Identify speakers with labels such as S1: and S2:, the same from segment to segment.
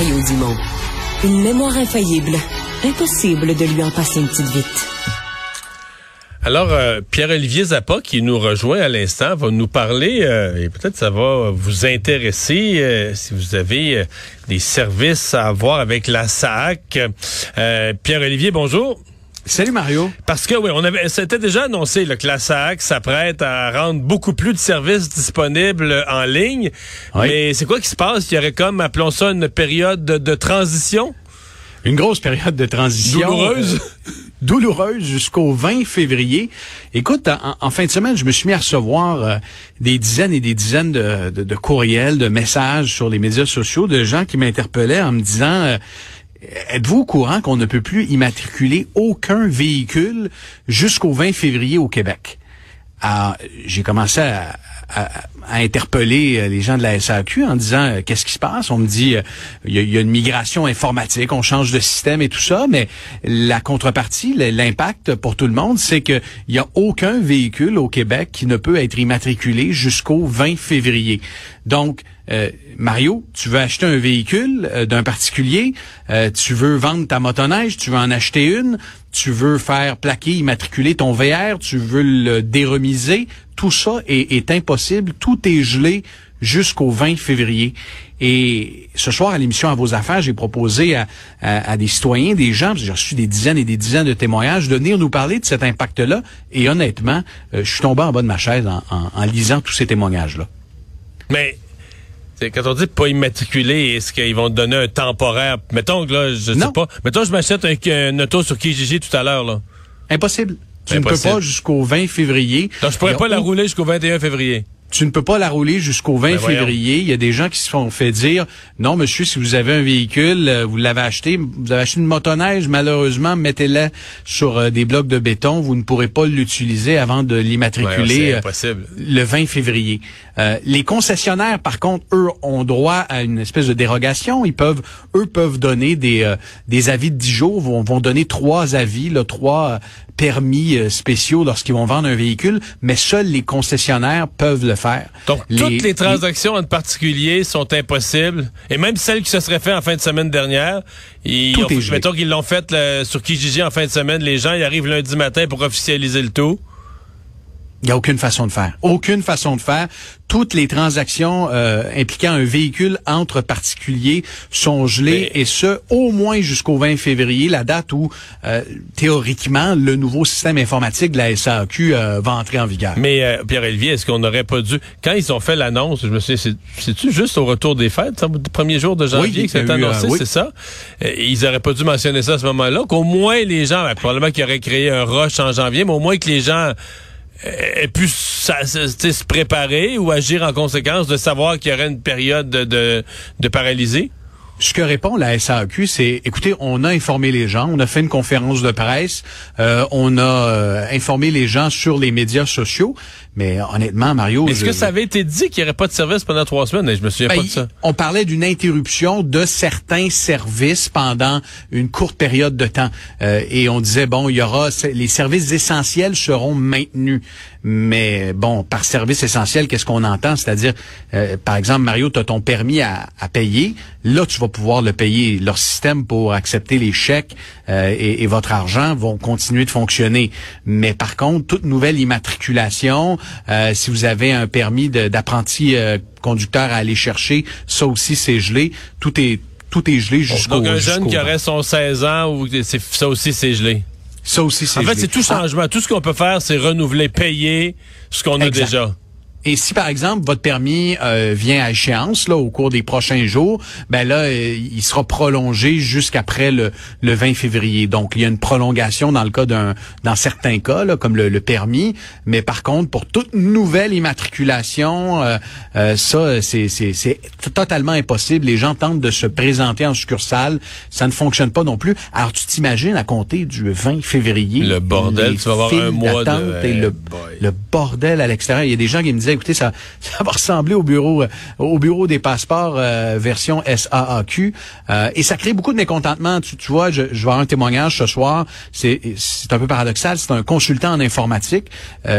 S1: Une mémoire infaillible. Impossible de lui en passer une petite vite.
S2: Alors, euh, Pierre-Olivier Zappa, qui nous rejoint à l'instant, va nous parler, euh, et peut-être ça va vous intéresser euh, si vous avez des services à avoir avec la SAC. Pierre-Olivier, bonjour.
S3: Salut Mario.
S2: Parce que oui, on avait, c'était déjà annoncé là, que la SAC s'apprête à rendre beaucoup plus de services disponibles en ligne. Mais c'est quoi qui se passe? Il y aurait comme, appelons ça, une période de, transition?
S3: Une grosse période de transition.
S2: Douloureuse?
S3: Euh, douloureuse jusqu'au 20 février. Écoute, en, fin de semaine, je me suis mis à recevoir euh, des dizaines et des dizaines de, de, courriels, de messages sur les médias sociaux de gens qui m'interpellaient en me disant... Euh, Êtes-vous au courant qu'on ne peut plus immatriculer aucun véhicule jusqu'au 20 février au Québec? j'ai commencé à, interpeller euh, les gens de la SAQ en disant euh, qu'est-ce qui se passe? On me dit euh, il y, a une migration informatique, on change de système et tout ça, mais la contrepartie, l'impact pour tout le monde, c'est qu'il y a aucun véhicule au Québec qui ne peut être immatriculé jusqu'au 20 février. Donc Mario, tu veux acheter un véhicule d'un particulier, tu veux vendre ta motoneige, tu veux en acheter une, tu veux faire plaquer, immatriculer ton VR, tu veux le déremiser, tout ça est, impossible, tout est gelé jusqu'au 20 février. Et ce soir, à l'émission À vos affaires, j'ai proposé à, des citoyens, des gens, j'ai reçu des dizaines et des dizaines de témoignages, de venir nous parler de cet impact-là. Et honnêtement, euh, je suis tombé en bas de ma chaise en, lisant tous ces témoignages-là.
S2: Mais quand on dit pas immatriculé, est-ce qu'ils vont te donner un temporaire? Mettons que là, je sais pas. Mettons je m'achète un, auto sur Kijiji tout à l'heure, là.
S3: Impossible. Tu ne peux pas jusqu'au 20 février.
S2: Donc, je pourrais pas la rouler jusqu'au 21 février.
S3: Tu ne peux pas la rouler jusqu'au 20 ben février. Il y a des gens qui se font fait dire non, monsieur, si vous avez un véhicule, euh, vous l'avez acheté, vous avez acheté une motoneige, malheureusement, mettez-la sur euh, des blocs de béton. Vous ne pourrez pas l'utiliser avant de l'immatriculer
S2: euh,
S3: le 20 février. les concessionnaires, par contre, eux, ont droit à une espèce de dérogation. Ils peuvent, eux, peuvent donner des des avis de 10 jours. Vont, vont donner trois avis, là, trois permis euh, spéciaux lorsqu'ils vont vendre un véhicule, mais seuls les concessionnaires peuvent le faire.
S2: Donc, toutes les transactions en particulier sont impossibles, et même celles qui se seraient faites en fin de semaine dernière, ils
S3: tout est
S2: mettons qu'ils l'ont fait sur Kijiji en fin de semaine, les gens ils arrivent lundi matin pour officialiser le tout.
S3: Il n'y a aucune façon de faire. Aucune façon de faire. Toutes les transactions euh, impliquant un véhicule entre particuliers sont gelées et ce, au moins jusqu'au 20 février, la date où, euh, théoriquement, le nouveau système informatique de la SAQ euh, va entrer en vigueur.
S2: Mais Pierre-Olivier, est-ce qu'on n'aurait pas dû... Quand ils ont fait l'annonce, je me suis c'est-tu juste au retour des fêtes, le premier jour de janvier que c'est annoncé, c'est ça? ils auraient pas dû mentionner ça à ce moment-là, qu'au moins les gens, ben, probablement qu'ils auraient créé un rush en janvier, mais au moins que les gens et puis se préparer ou agir en conséquence de savoir qu'il y aurait une période de, de, de paralysie?
S3: Ce que répond la SAQ, c'est écoutez, on a informé les gens, on a fait une conférence de presse, euh, on a euh, informé les gens sur les médias sociaux, mais honnêtement, Mario,
S2: est-ce que ça avait été dit qu'il n'y aurait pas de service pendant trois semaines? Je me souviens
S3: ben,
S2: pas de ça.
S3: On parlait d'une interruption de certains services pendant une courte période de temps, euh, et on disait bon, il y aura les services essentiels seront maintenus. Mais bon, par service essentiel, qu'est-ce qu'on entend? C'est-à-dire, euh, par exemple, Mario, tu as ton permis à, payer. Là, tu vas pouvoir le payer. Leur système pour accepter les chèques euh, et, votre argent vont continuer de fonctionner. Mais par contre, toute nouvelle immatriculation, euh, si vous avez un permis d'apprenti conducteur à aller chercher, ça aussi, c'est gelé. Tout est tout est gelé jusqu'au...
S2: Donc, un jeune qui aurait son 16 ans, ou ça aussi, c'est gelé.
S3: Ça aussi, c'est
S2: En fait, c'est tout changement. Tout ce qu'on peut faire, c'est renouveler, payer ce qu'on a déjà.
S3: Et si par exemple votre permis euh, vient à échéance là au cours des prochains jours, ben là euh, il sera prolongé jusqu'après le, le 20 février. Donc il y a une prolongation dans le cas d'un dans certains cas là, comme le, permis, mais par contre pour toute nouvelle immatriculation, euh, ça c'est c'est totalement impossible. Les gens tentent de se présenter en succursale, ça ne fonctionne pas non plus. Alors tu t'imagines à compter du 20 février
S2: le bordel, tu vas avoir un mois de
S3: et le, le bordel à l'extérieur. Il y a des gens qui me disent écoutez, ça, ça va ressembler au bureau, euh, au bureau des passeports euh, version SAAQ, euh, et ça crée beaucoup de mécontentement. Tu, tu vois, je, je vais avoir un témoignage ce soir. C'est, c'est un peu paradoxal. C'est un consultant en informatique.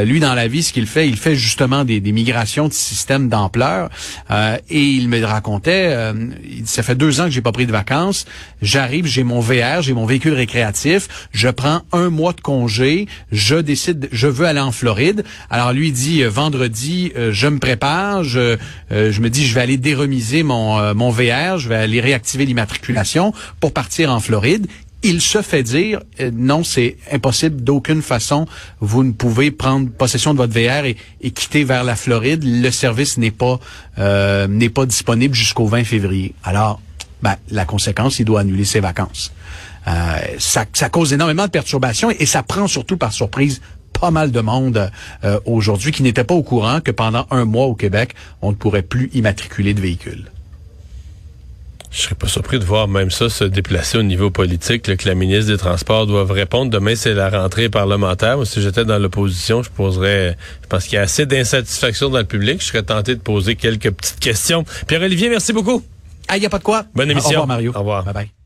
S3: lui, dans la vie, ce qu'il fait, il fait justement des, des migrations de systèmes d'ampleur. et il me racontait, ça fait deux ans que j'ai pas pris de vacances. J'arrive, j'ai mon VR, j'ai mon véhicule récréatif. Je prends un mois de congé. Je décide, je veux aller en Floride. Alors lui dit euh, euh, je me prépare, je, euh, je me dis je vais aller déremiser mon, mon VR, je vais aller réactiver l'immatriculation pour partir en Floride il se fait dire non, c'est impossible d'aucune façon. Vous ne pouvez prendre possession de votre VR et, et quitter vers la Floride. Le service n'est pas n'est pas disponible jusqu'au 20 février. Alors, ben, la conséquence, il doit annuler ses vacances. ça, ça cause énormément de perturbations et ça prend surtout par surprise pas mal de monde euh, aujourd'hui qui n'était pas au courant que pendant un mois au Québec, on ne pourrait plus immatriculer de véhicules.
S2: Je serais pas surpris de voir même ça se déplacer au niveau politique, que la ministre des Transports doive répondre. Demain, c'est la rentrée parlementaire. Moi, si j'étais dans l'opposition, je poserais... Je pense qu'il y a assez d'insatisfaction dans le public. Je serais tenté de poser quelques petites questions. Pierre-Olivier, merci beaucoup.
S3: Ah, il n'y a pas de quoi.
S2: Bonne émission. Au
S3: revoir, Mario.
S2: Au revoir.
S3: Bye bye.